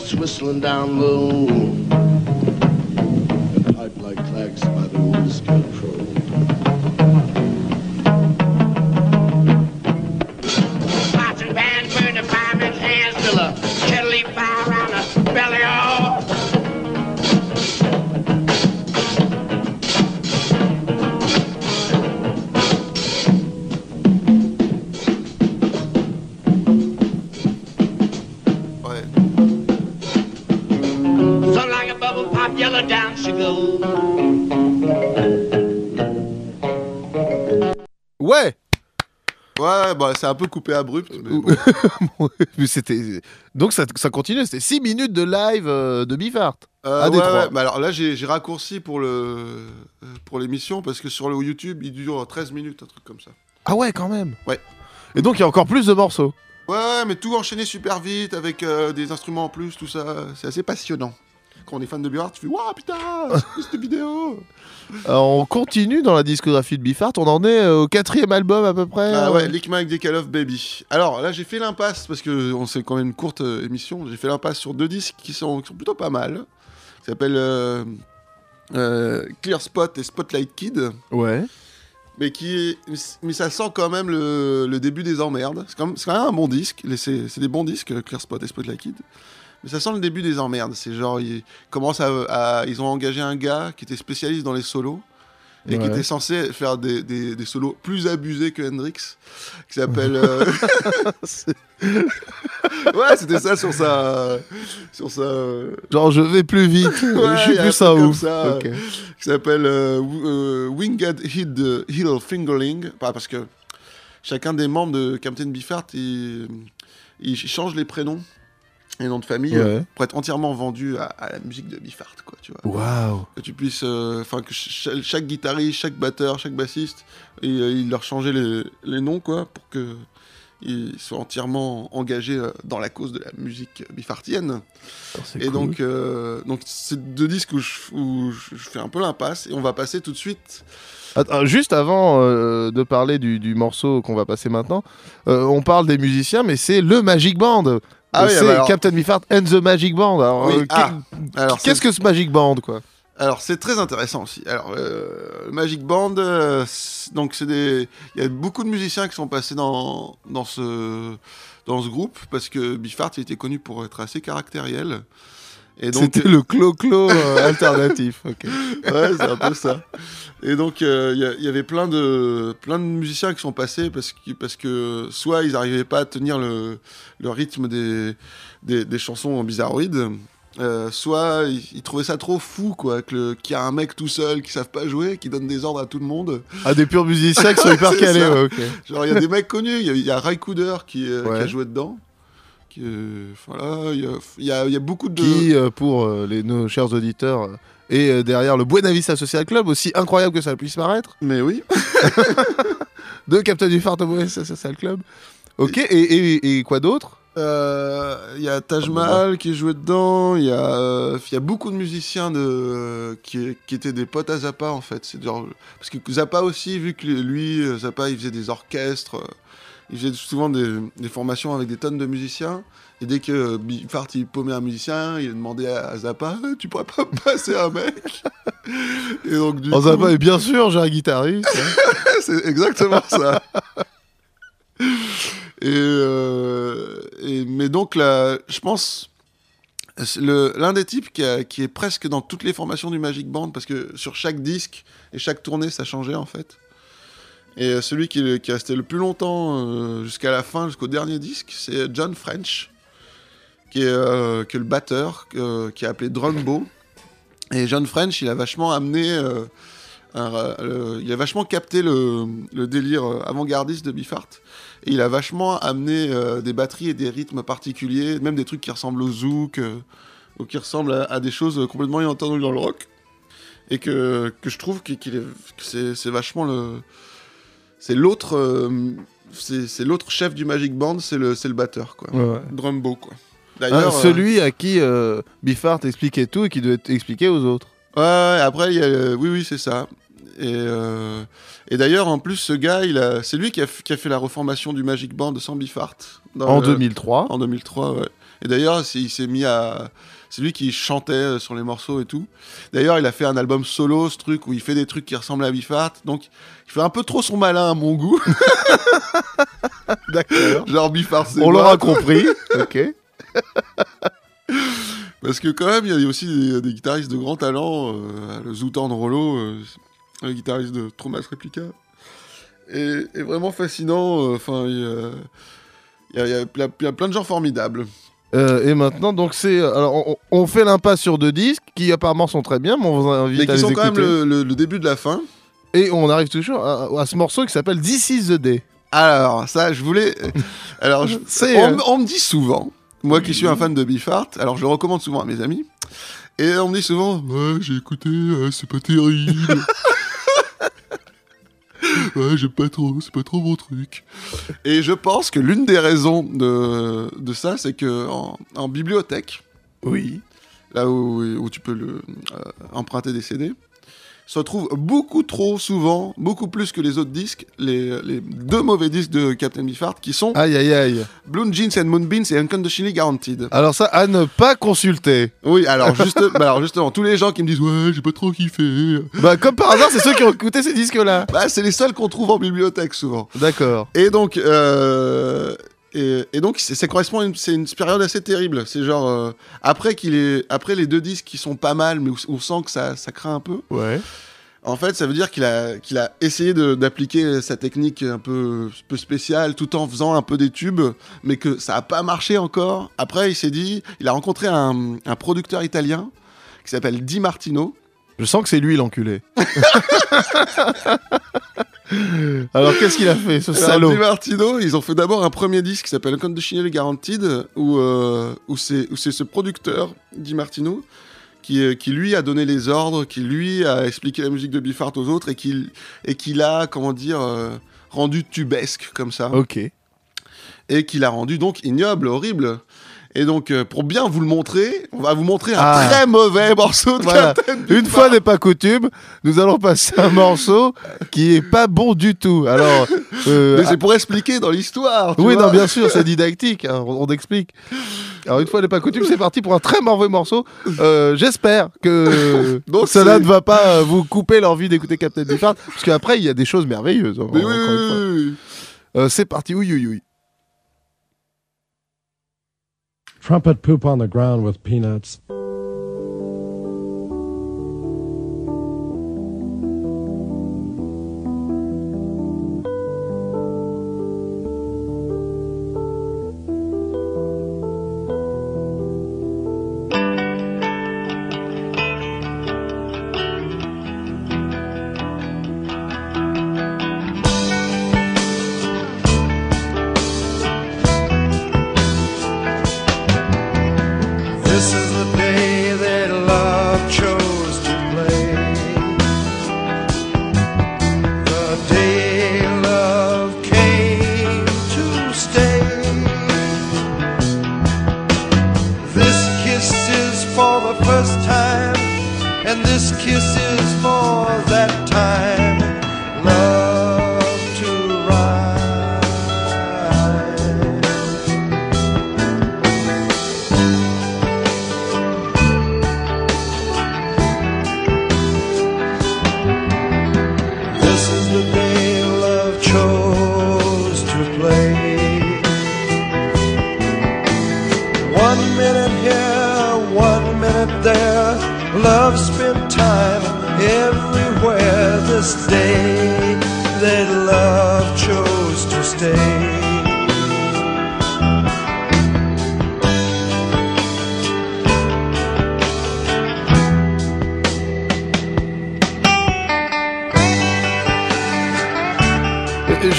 Engineer's whistling down low. And pipe like clacks by the old scarecrow. Un peu coupé abrupt. Mais (laughs) bon. Mais c'était. Donc ça, ça continue, c'était 6 minutes de live euh, de Bifart. Euh, à ouais, Détroit. ouais, alors là j'ai j'ai raccourci pour le euh, pour l'émission parce que sur le YouTube il dure 13 minutes, un truc comme ça. Ah ouais, quand même. Ouais. Et donc il y a encore plus de morceaux. Ouais, ouais, mais tout enchaîné super vite avec euh, des instruments en plus, tout ça, c'est assez passionnant. Quand on est fan de Björk, tu fais Waouh putain, c'est (laughs) cette vidéo Alors, on continue dans la discographie de Bifart. On en est euh, au quatrième album à peu près. Ah euh, ouais, Lick Mike of Baby. Alors là, j'ai fait l'impasse parce que on sait quand même une courte euh, émission. J'ai fait l'impasse sur deux disques qui sont, qui sont plutôt pas mal. Ça s'appelle euh, euh, Clear Spot et Spotlight Kid. Ouais. Mais qui, mais ça sent quand même le, le début des emmerdes. C'est quand, même- c'est quand même un bon disque. C'est c'est des bons disques, Clear Spot et Spotlight Kid. Mais ça sent le début des emmerdes. C'est genre, ils commencent à, à- ils ont engagé un gars qui était spécialiste dans les solos et qui était censé faire des, des- des solos plus abusés que Hendrix, qui s'appelle. (laughs) euh, (laughs) ouais, c'était ça sur sa, sur sa, Genre, je vais plus vite. je Ouais, suis a un plus ça ouf. ça. Ok. qui s'appelle euh, euh, Winged Hill, Hill Fingerling. Parce que chacun des membres de Captain Beefheart, il, il change les prénoms et noms de famille Ouais. euh, pour être entièrement vendu à, à la musique de Beefheart, quoi, tu vois. Waouh. Que tu puisses, euh, enfin que ch- chaque, guitariste, chaque batteur, chaque bassiste, et, euh, il leur changeait les, les noms, quoi, pour que ils soient entièrement engagés dans la cause de la musique beefartienne. C'est Et cool. donc, donc c'est deux disques où, je, où je- je fais un peu l'impasse et on va passer tout de suite. Attends, juste avant euh, de parler du, du morceau qu'on va passer maintenant, euh, on parle des musiciens, mais c'est le Magic Band. Ah oui, c'est bah alors- Captain Beefheart and the Magic Band. Alors, Oui, euh, ah, alors qu'est-ce que ce Magic Band, quoi Alors c'est très intéressant aussi. Alors euh, Magic Band, euh, donc c'est des, il y a beaucoup de musiciens qui sont passés dans dans ce dans ce groupe parce que Biffart il était connu pour être assez caractériel. Et donc C'était le clo-clo euh, (laughs) alternatif. ok. ouais, c'est un peu ça. Et donc, euh, il y avait plein de, plein de musiciens qui sont passés parce que, parce que soit ils n'arrivaient pas à tenir le, le rythme des, des, des chansons bizarroïdes, euh, soit ils, ils trouvaient ça trop fou, quoi, qu'il y a un mec tout seul qui savent pas jouer, qui donne des ordres à tout le monde. Ah, des purs musiciens qui sont (laughs) hyper calés. ouais, ok. Genre, il y a des mecs connus, il y a, il y a Ray Cooder qui, euh, a joué dedans. Euh, voilà, il y a, y y beaucoup de. Qui, euh, pour euh, les, nos chers auditeurs, est derrière le Buena Vista Social Club, aussi incroyable que ça puisse paraître, Mais oui. (laughs) de Captain du Phare au Buena Vista Social Club. Ok, et, et- et quoi d'autre? Euh, Il y a Taj Mahal qui jouait dedans. Il y, a, euh, il y a beaucoup de musiciens de, qui, qui étaient des potes à Zappa en fait. Genre, parce que Zappa aussi, vu que lui, Zappa, il faisait des orchestres. Faisait souvent des, des formations avec des tonnes de musiciens. Et dès que Biffart il paumait un musicien, il demandait à, à Zappa Tu pourrais pas (laughs) passer un mec? Et donc, du En coup, Zappa, et bien sûr, j'ai un guitariste. hein. (laughs) c'est exactement ça. Et, euh, et- mais donc là, je pense l'un des types qui, a- qui est presque dans toutes les formations du Magic Band parce que sur chaque disque et chaque tournée ça changeait en fait. Et celui qui, qui est resté le plus longtemps euh, jusqu'à la fin, jusqu'au dernier disque, c'est John French, qui est, euh, qui est le batteur, euh, qui est appelé Drumbo. Et John French, il a vachement amené il a vachement capté le, délire avant-gardiste de Biffart. Et il a vachement amené des batteries et des rythmes particuliers, même des trucs qui ressemblent au zouk, ou qui ressemblent à, des choses complètement inattendues dans le rock. Et que, que je trouve que c'est vachement le. C'est l'autre. euh, c'est, l'autre chef du Magic Band, c'est le, c'est le batteur, quoi. Ouais, ouais. Drumbo, quoi. Ah, D'ailleurs. euh, celui à qui euh, Biffart expliquait tout et qui devait expliquer aux autres. Ouais, ouais, après, il y a, euh, oui, oui, c'est ça. Et, euh, et d'ailleurs, en plus, ce gars, il a, c'est lui qui a, qui a fait la reformation du Magic Band de Sambifart. dans En le- 2003. En 2003, ouais. Et d'ailleurs, il s'est mis à. C'est lui qui chantait euh, sur les morceaux et tout. D'ailleurs, il a fait un album solo, ce truc, où il fait des trucs qui ressemblent à Biffart. Donc, il fait un peu trop son malin à mon goût. (laughs) D'accord. Genre Biffart, c'est On l'aura compris. (laughs) ok. Parce que quand même, il y a aussi des, des guitaristes de grand talent. euh, le Zoutan Rollo, euh, le guitariste de Tromas Replica, est, est vraiment fascinant. euh, Enfin, il y a- il y, a- il y a plein- il y a plein de gens formidables. Euh, et maintenant, donc c'est. Alors, on, on fait l'impasse sur deux disques qui apparemment sont très bien, mais on vous invite Mais à qui les sont quand même le, le- le début de la fin. Et on arrive toujours à, à ce morceau qui s'appelle This is the Day. Alors, ça, je voulais. (laughs) Alors, je- C'est, on, euh, me- on me dit souvent, moi qui suis un fan de Biffart, alors je le recommande souvent à mes amis, et on me dit souvent Ouais, j'ai écouté, euh, c'est pas terrible. (laughs) ouais, j'aime pas trop, c'est pas trop mon truc. Et je pense que l'une des raisons de, de ça, c'est que en, en bibliothèque, Oui. là où, où tu peux le, euh, emprunter des CD, se retrouvent beaucoup trop souvent, beaucoup plus que les autres disques, les, les deux mauvais disques de Captain Biffart qui sont Aïe, aïe, aïe. Blue Jeans and Moonbeams et Unconditionally Guaranteed. Alors, ça, à ne pas consulter. Oui, alors, juste, (laughs) bah alors justement, tous les gens qui me disent Ouais, j'ai pas trop kiffé. Bah, comme par hasard, c'est ceux qui ont écouté ces disques-là. Bah, c'est les seuls qu'on trouve en bibliothèque souvent. D'accord. Et donc, euh, et, et donc, c'est- ça correspond c'est une période assez terrible. C'est genre euh, après qu'il est, après les deux disques qui sont pas mal, mais on sent que ça, ça craint un peu. Ouais. En fait, ça veut dire qu'il a, qu'il a essayé d'appliquer sa technique un peu, peu spéciale, tout en faisant un peu des tubes, mais que ça a pas marché encore. Après, il s'est dit, il a rencontré un, un producteur italien qui s'appelle Di Martino. Je sens que c'est lui l'enculé. (laughs) Alors, qu'est-ce qu'il a fait, ce salaud Martino, ils ont fait d'abord un premier disque qui s'appelle Conditionally Guaranteed, où, euh, où c'est ce producteur, Di Martino, qui, euh, qui lui a donné les ordres, qui lui a expliqué la musique de Biffart aux autres, et qui, et qui l'a, comment dire, euh, rendu tubesque comme ça. Ok. Et qui l'a rendu donc ignoble, horrible. Et donc, euh, pour bien vous le montrer, on va vous montrer un Ah. très mauvais morceau de Voilà. Captain Une fois n'est pas coutume, nous allons passer un morceau qui est pas bon du tout. Alors, euh, (laughs) Mais c'est pour expliquer dans l'histoire. oui, vois. non, bien sûr, c'est didactique. hein, on, on explique. Alors, une fois n'est pas coutume, c'est parti pour un très mauvais morceau. Euh, J'espère que (laughs) Donc, cela ne va pas vous couper l'envie d'écouter Captain Beefheart, parce qu'après, il y a des choses merveilleuses. hein, Mais oui, oui, oui, oui. C'est parti, oui, oui, oui. Trumpet poop on the ground with peanuts.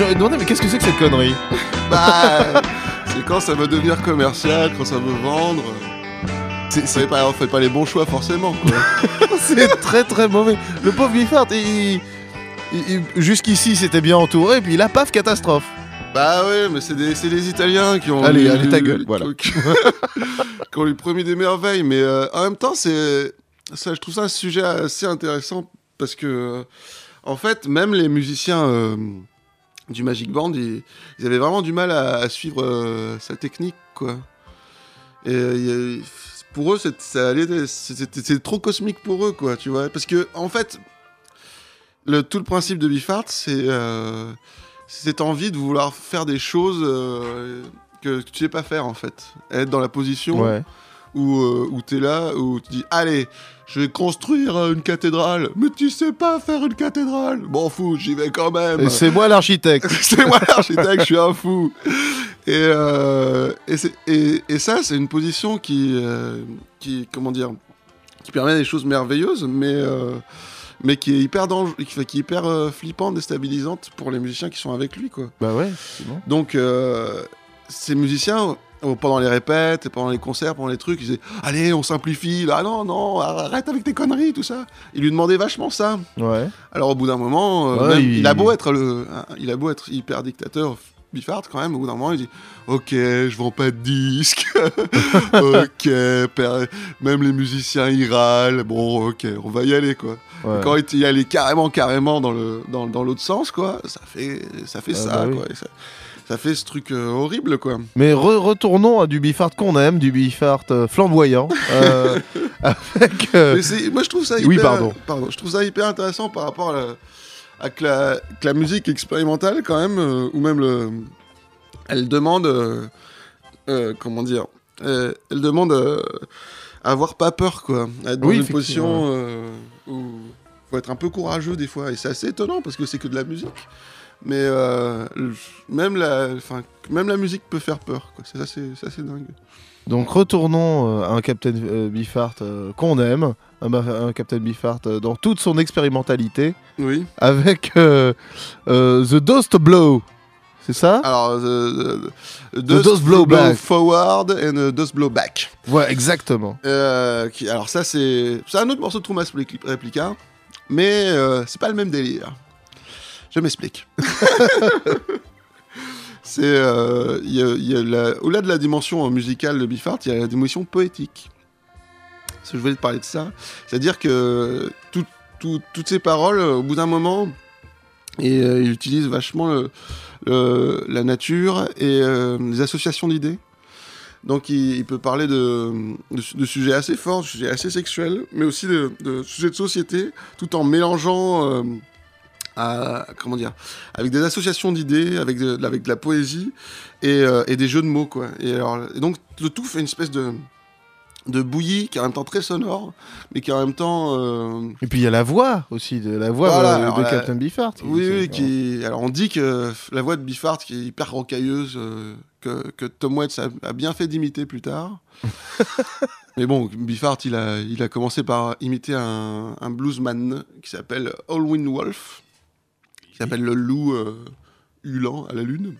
J'aurais demandé, mais qu'est-ce que c'est que cette connerie Bah, (laughs) c'est quand ça veut devenir commercial, quand ça veut vendre. C'est, c'est pas, on fait pas les bons choix forcément. Quoi. (laughs) C'est très très mauvais. Le pauvre Biffard, il- il- il- jusqu'ici c'était bien entouré, puis là, paf, catastrophe. bah ouais, mais c'est des, c'est des Italiens qui ont. Allez, allez, ta gueule, voilà. (laughs) Qui ont lui promis des merveilles, mais euh, en même temps, c'est, ça, je trouve ça un sujet assez intéressant parce que, euh, en fait, même les musiciens euh, du Magic Band, ils, ils avaient vraiment du mal à, à suivre euh, sa technique, quoi. Et euh, pour eux, c'était trop cosmique pour eux, quoi, tu vois. Parce que, en fait, le, tout le principe de Biffart, c'est euh, cette envie de vouloir faire des choses que tu sais pas faire, en fait. Être dans la position Ouais. où, où tu es là, où tu dis Allez, je vais construire euh, une cathédrale. Mais tu sais pas faire une cathédrale. M'en fous, j'y vais quand même. Et C'est moi l'architecte. (laughs) c'est moi l'architecte, je suis un fou. Et, euh, et, c'est- et- et ça, c'est une position qui, euh, qui, comment dire, qui permet des choses merveilleuses, mais, euh, mais qui est hyper dangereux, qui, qui est hyper flippante, déstabilisante pour les musiciens qui sont avec lui, quoi. Bah ouais, c'est bon. Donc, ces musiciens, pendant les répètes, pendant les concerts, pendant les trucs, ils disaient Allez, on simplifie, là, non, non, arrête avec tes conneries, tout ça. Ils lui demandaient vachement ça. Ouais. Alors, au bout d'un moment, euh, Ouais, même- il- il... a beau être le, il a beau être hyper dictateur, Biffard, quand même, au bout d'un moment, il dit Ok, je vends pas de disques. (laughs) ok, même les musiciens, ils râlent. Bon, ok, on va y aller, quoi. Ouais. Quand il y allait carrément, carrément dans le dans, dans l'autre sens, quoi, ça fait ça fait Ah, ça, bah oui. quoi. Et ça, ça fait ce truc euh, horrible, quoi. Mais re- retournons à du Biffard qu'on aime, du Biffard euh, flamboyant. euh, (laughs) avec. euh, Mais moi, je trouve ça hyper, Oui, pardon. Je trouve ça hyper intéressant par rapport à, la, à que, la, que la musique expérimentale, quand même, ou même le, elle demande, comment dire, elle demande à avoir pas peur, quoi, à être dans Oui, une position où faut être un peu courageux des fois, et c'est assez étonnant parce que c'est que de la musique. Mais euh, même, la, enfin, même la musique peut faire peur. C'est assez, c'est assez dingue. Donc retournons euh, à un Captain euh, Biffard euh, qu'on aime, un, Captain Biffard euh, dans toute son expérimentalité, Oui. avec euh, euh, The Dust Blow. C'est ça? Alors, the, the- the Dust dust blow forward and the dust blow back. Ouais, exactement. Qui, alors ça, c'est un autre morceau de Repli- Replica, mais c'est pas le même délire. Je m'explique. (laughs) c'est euh, au-delà de la dimension musicale de Biffard, il y a la dimension poétique. Je voulais te parler de ça. C'est-à-dire que tout- tout- toutes ces paroles, au bout d'un moment, et euh, il utilise vachement la nature et euh, les associations d'idées. Donc il, peut parler de, de, sujets assez forts, de sujets assez sexuels, mais aussi de, de sujets de société, tout en mélangeant, euh, à, comment dire, avec des associations d'idées, avec de, avec de la poésie et, euh, et des jeux de mots, quoi. Et, alors, et donc le tout fait une espèce de, de bouillie qui est en même temps très sonore, mais qui est en même temps... euh, Et puis il y a la voix aussi, de la voix Voilà, de, alors de la- Captain Biffard. qui- Oui, qui- oui, qui... Alors on dit que la voix de Biffard, qui est hyper rocailleuse, euh, que, que Tom Waits a, a bien fait d'imiter plus tard. (laughs) Mais bon, Biffard, il a, il a commencé par imiter un, un bluesman qui s'appelle Alwyn Wolf, s'appelle le loup euh, hulant à la lune.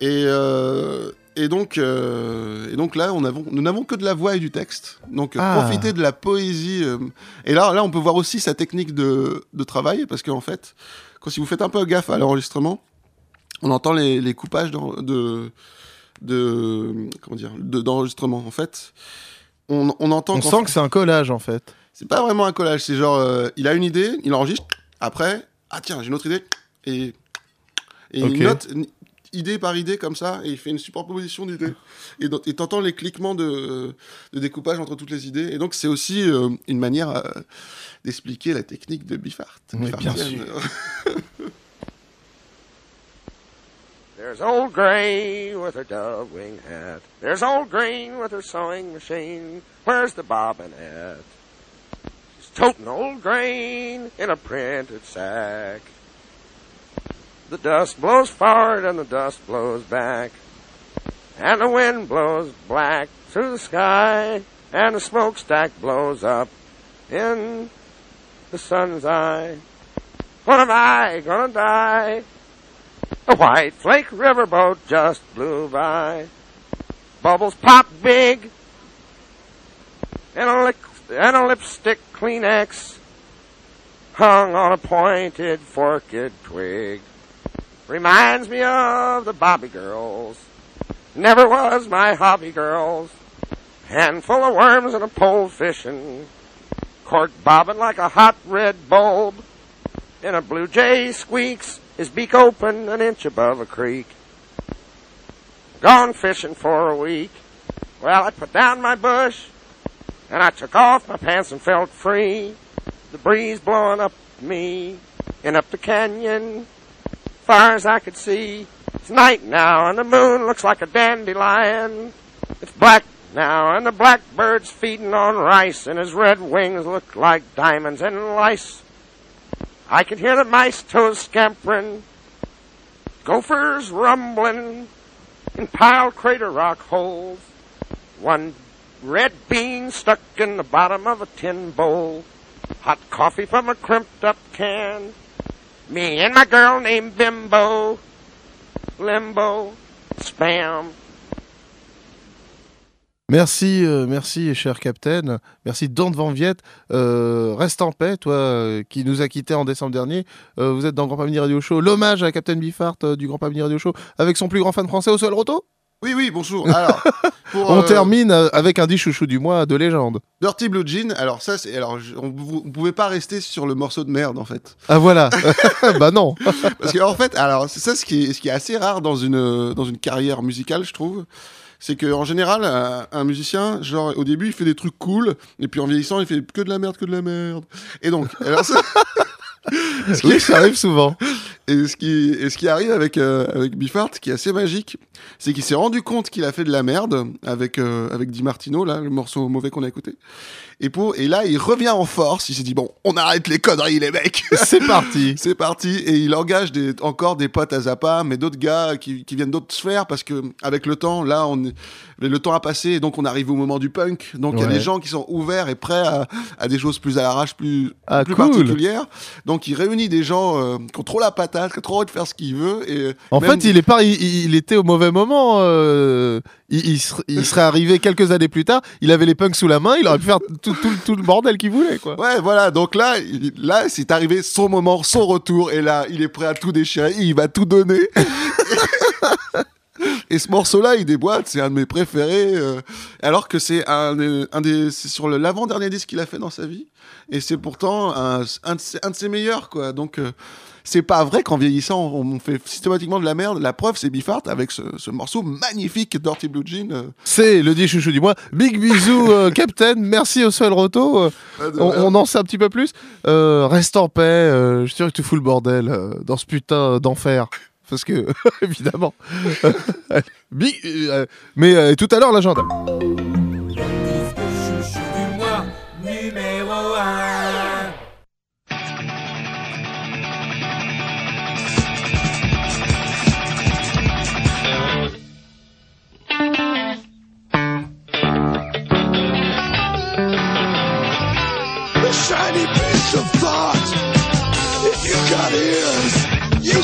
Et, euh, et, donc, euh, et donc là, on avons, nous n'avons que de la voix et du texte. Donc Ah. profiter de la poésie. et là, là, on peut voir aussi sa technique de, de travail, parce qu'en fait, quand si vous faites un peu gaffe à l'enregistrement, on entend les, les coupages de, de comment dire de- d'enregistrement. En fait, on, on entend. On sent fait- que c'est un collage en fait. c'est pas vraiment un collage, c'est genre, euh, il a une idée, il enregistre, après, ah tiens, j'ai une autre idée, et, et Ok. il note idée par idée comme ça, et il fait une superposition d'idées. Et t'entends les cliquements de, de découpage entre toutes les idées. Et donc, c'est aussi euh, une manière euh, d'expliquer la technique de Biffart. Mais bien Biffartienne. (laughs) There's old Gray with her dove wing hat. There's old Green with her sewing machine. Where's the bobbin at? Toting old Grain in a printed sack. The dust blows forward and the dust blows back. And the wind blows black through the sky. And the smokestack blows up in the sun's eye. What am I gonna die? A white flake riverboat just blew by. Bubbles pop big. And a, lick, and a lipstick Kleenex hung on a pointed forked twig. Reminds me of the Bobby girls. Never was my hobby girls. Handful of worms and a pole fishing. Cork bobbing like a hot red bulb. And a blue jay squeaks, his beak open an inch above a creek. Gone fishing for a week. Well, I put down my bush, and I took off my pants and felt free. The breeze blowing up me, and up the canyon, far as I could see. It's night now, and the moon looks like a dandelion. It's black now, and the blackbird's feeding on rice, and his red wings look like diamonds and lice. I can hear the mice toes scampering, gophers rumbling in piled crater rock holes. One red bean stuck in the bottom of a tin bowl. Hot coffee from a crimped up can. Me and my girl named Bimbo. Limbo. Spam. Merci, euh, merci, cher Captain. Merci, Don Van Viette. Euh, reste en paix, toi, euh, qui nous a quittés en décembre dernier. Vous êtes dans Grand Pas Mini Radio Show. L'hommage à Captain Biffart du Grand Pas Mini Radio Show avec son plus grand fan français au sol roto. Oui, oui, bonjour. Alors, (laughs) pour, On euh, termine euh, avec un dit chouchou du mois de légende. Dirty Blue Jean, alors ça, c'est, alors, je- on, on pouvait pas rester sur le morceau de merde, en fait. Ah voilà. (laughs) bah non. (laughs) Parce qu'en fait, alors, c'est ça ce qui, est, ce qui est assez rare dans une, dans une carrière musicale, je trouve. C'est qu'en général, un, un musicien, genre, au début, il fait des trucs cool, et puis en vieillissant, il fait que de la merde, que de la merde. Et donc, alors ça- ce qui Oui, ça arrive souvent. Et ce qui, et ce qui arrive avec, euh, avec Biffart, qui est assez magique, c'est qu'il s'est rendu compte qu'il a fait de la merde avec, euh, avec Di Martino, là, le morceau mauvais qu'on a écouté. Et, pour, et là, il revient en force, il s'est dit, bon, on arrête les conneries, les mecs (laughs) C'est parti. (laughs) C'est parti, et il engage des, encore des potes à Zappa, mais d'autres gars qui, qui viennent d'autres sphères, parce que avec le temps, là, on, le temps a passé, et donc on arrive au moment du punk. Donc il y a des gens qui sont ouverts et prêts à, à des choses plus à l'arrache, plus, Ah, plus cool. particulières. Donc il réunit des gens euh, qui ont trop la patate, qui ont trop envie de faire ce qu'ils veulent. Et En même- fait, il est pas, il, il était au mauvais moment. euh, il, il ser- il serait arrivé quelques années plus tard. Il avait les punks sous la main. Il aurait pu faire tout, tout, tout le bordel qu'il voulait, quoi. Ouais, voilà. Donc là, là, c'est arrivé son moment, son retour, et là, il est prêt à tout déchirer. Il va tout donner. (laughs) Et ce morceau-là, il déboîte, c'est un de mes préférés, euh, alors que c'est un, des- c'est sur l'avant-dernier disque qu'il a fait dans sa vie, et c'est pourtant un, un de, ses, un de ses meilleurs, quoi. Donc, euh, c'est pas vrai qu'en vieillissant, on, fait systématiquement de la merde. La preuve, c'est Biffart avec ce, ce morceau magnifique, Dirty Blue Jean. euh. C'est le dit chouchou du mois. Big bisous, euh, (laughs) Captain. Merci au sol roto. Euh, on, en sait un petit peu plus. Euh, reste en paix. euh, je suis sûr que tu fous le bordel dans ce putain d'enfer. Parce que, (laughs) évidemment. (laughs) Mais euh, tout à l'heure, l'agenda.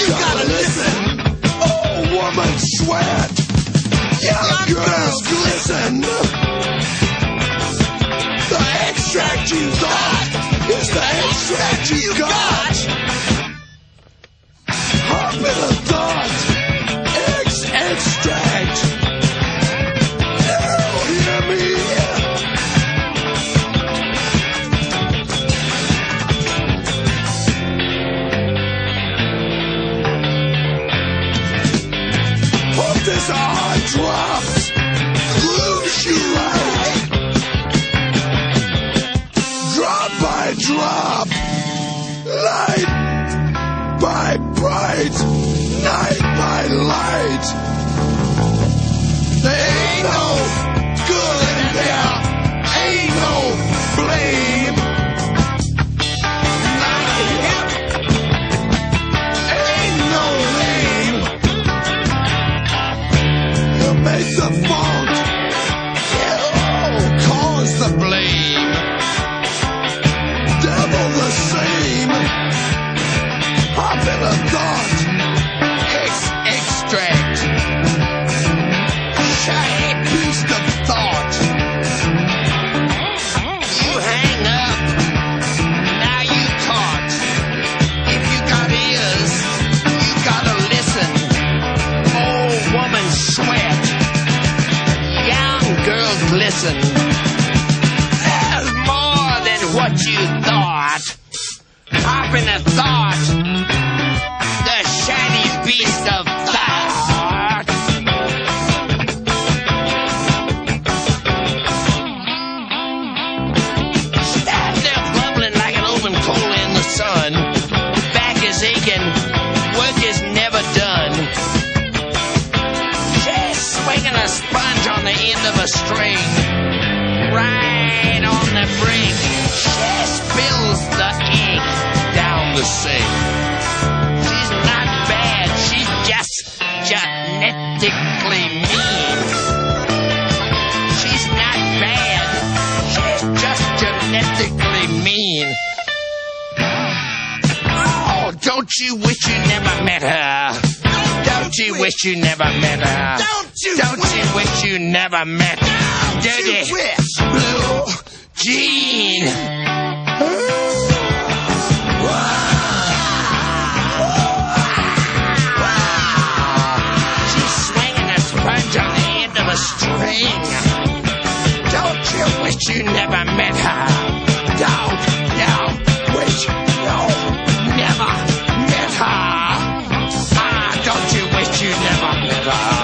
You, gotta, listen. Oh, woman, sweat. Young girls, glisten. The extract you thought is the extract you got. Hop in a thought. The sink. She's not bad. She's just genetically mean. She's not bad. She's just genetically mean. Oh, don't you wish you never met her? Don't you wish you never met her? Don't you, don't you wish you never met Dirty Blue Jean? Of. Don't you wish you never met her? Don't, don't wish you never met her. Ah, don't you wish you never met her?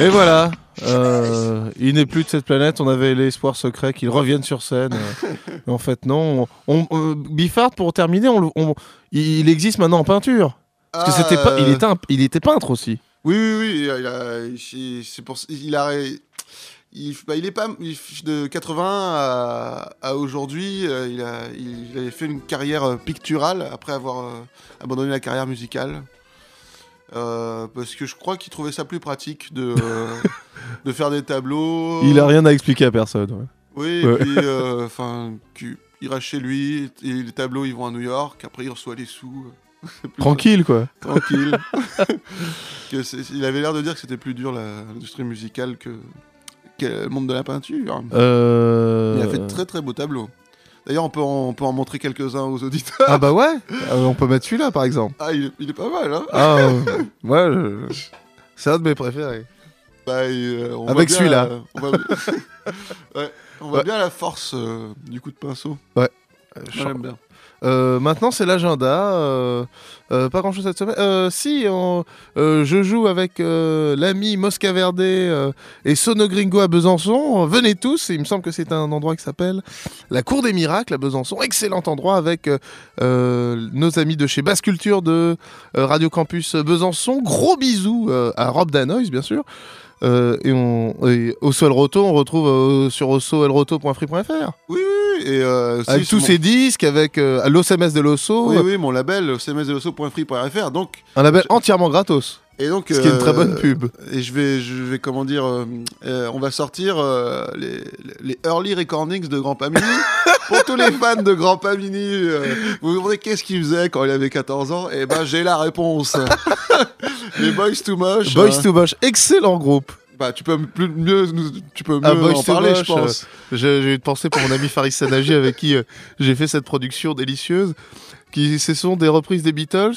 Et voilà. euh, il n'est plus de cette planète. On avait l'espoir secret qu'il revienne sur scène. euh, mais en fait, non. On, on- euh, Biffard, pour terminer, on, il existe maintenant en peinture. Parce que c'était pas, il était, un- il était peintre aussi. Oui, oui, oui. Il a, il- c'est pour, il a, il, bah, il est pas, il- de 80 à, à aujourd'hui, euh, il a, il, fait une carrière picturale après avoir euh, abandonné la carrière musicale. Euh, parce que je crois qu'il trouvait ça plus pratique de, euh, (laughs) de faire des tableaux. Il a rien à expliquer à personne. ouais. Oui, Ouais. et puis, (laughs) euh, enfin, il reste chez lui, et les tableaux ils vont à New York, après il reçoit les sous. (laughs) Tranquille, quoi. Tranquille. que il avait l'air de dire que c'était plus dur l'industrie musicale que, que le monde de la peinture. Euh, Il a fait de très très beaux tableaux. D'ailleurs, on peut en, on peut en montrer quelques-uns aux auditeurs. Ah bah ouais. (laughs) Euh, on peut mettre celui-là, par exemple. Ah, il est, il est pas mal, hein Ah, euh, (laughs) ouais, je- c'est un de mes préférés. Bah, et, euh, on voit Avec bien celui-là. la- on voit, (laughs) Ouais, on voit Ouais. bien la force euh, du coup de pinceau. Ouais. Moi, j'aime bien. Euh, maintenant, c'est l'agenda. euh, euh, pas grand chose cette semaine. Si, je joue avec l'ami Mosca Verde et Sono Gringo à Besançon. Venez tous. Il me semble que c'est un endroit qui s'appelle la Cour des Miracles à Besançon. Excellent endroit avec nos amis de chez Basse Culture de Radio Campus Besançon. Gros bisous à Rob Danois, bien sûr. Et, Osso El Roto, on retrouve sur ossoelroto.free.fr. Oui, oui, et euh, Avec tous mon- ces disques, avec euh, l'OSMS de l'Osso. Oui, oui, mon label, cmsdelosso.free.fr. Donc, Un label entièrement gratos. Et donc, Ce qui est une très euh, bonne pub. Et je vais, je vais comment dire, euh, euh, on va sortir les, les early recordings de Grand Pamini. (laughs) Pour tous les fans de Grand Pamini, vous vous demandez qu'est-ce qu'il faisait quand il avait 14 ans Et ben, j'ai la réponse. (laughs) les Boys Too Moche. Boys euh, Too Moche, excellent groupe. Bah, tu peux plus, mieux, nous- tu peux mieux Ah, Boys en parler, je Moche, pense. euh, J'ai de penser pour mon ami Faris Sanaji avec qui euh, j'ai fait cette production délicieuse. Qui, ce sont des reprises des Beatles,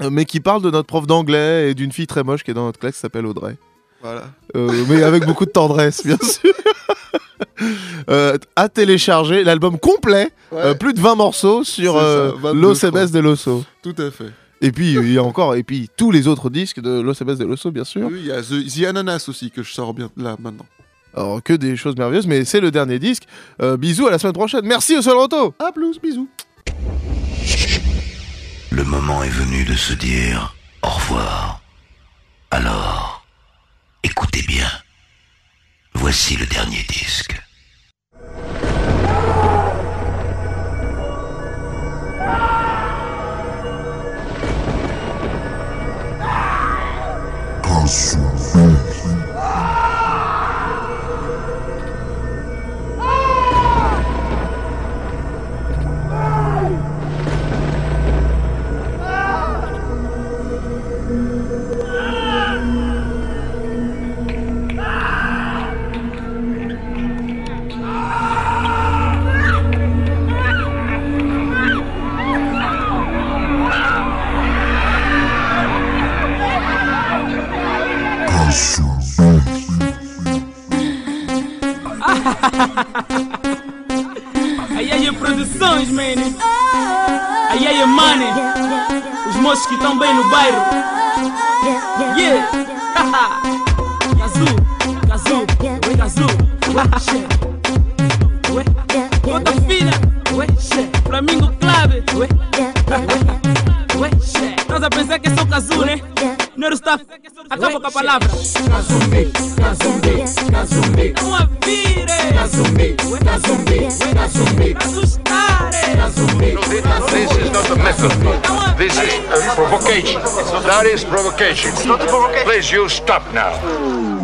euh, mais qui parlent de notre prof d'anglais et d'une fille très moche qui est dans notre classe qui s'appelle Audrey. Voilà. Euh, mais avec beaucoup de tendresse, bien sûr. (laughs) euh, à télécharger l'album complet, Ouais. euh, plus de 20 morceaux sur C'est ça, euh, 22, Los je crois. Ebes de Loso. Tout à fait. Et puis il y a encore et puis tous les autres disques de Los Ebes de Loso bien sûr. Oui, il y a The, The Ananas aussi que je sors bien là maintenant. Alors que des choses merveilleuses, mais c'est le dernier disque. Euh, bisous à la semaine prochaine. Merci au Sol Roto. À plus, bisous. Le moment est venu de se dire au revoir. Alors, écoutez bien. Voici le dernier disque. Peace. Aí aí é produções, man. Aí aí é money. Os moços que estão bem no bairro. Yeah. Kazu, Kazu, oi Kazu. Ué, Conta fina. Ué, Flamingo Club. Ué, (laughs) Ué, Estás a pensar que sou Kazu, né? Não era o staff. Acaba com a palavra. Não a vire. Assustare. This is not a method. This is a provocation. That is provocation. It's not a provocation. Please, you stop now.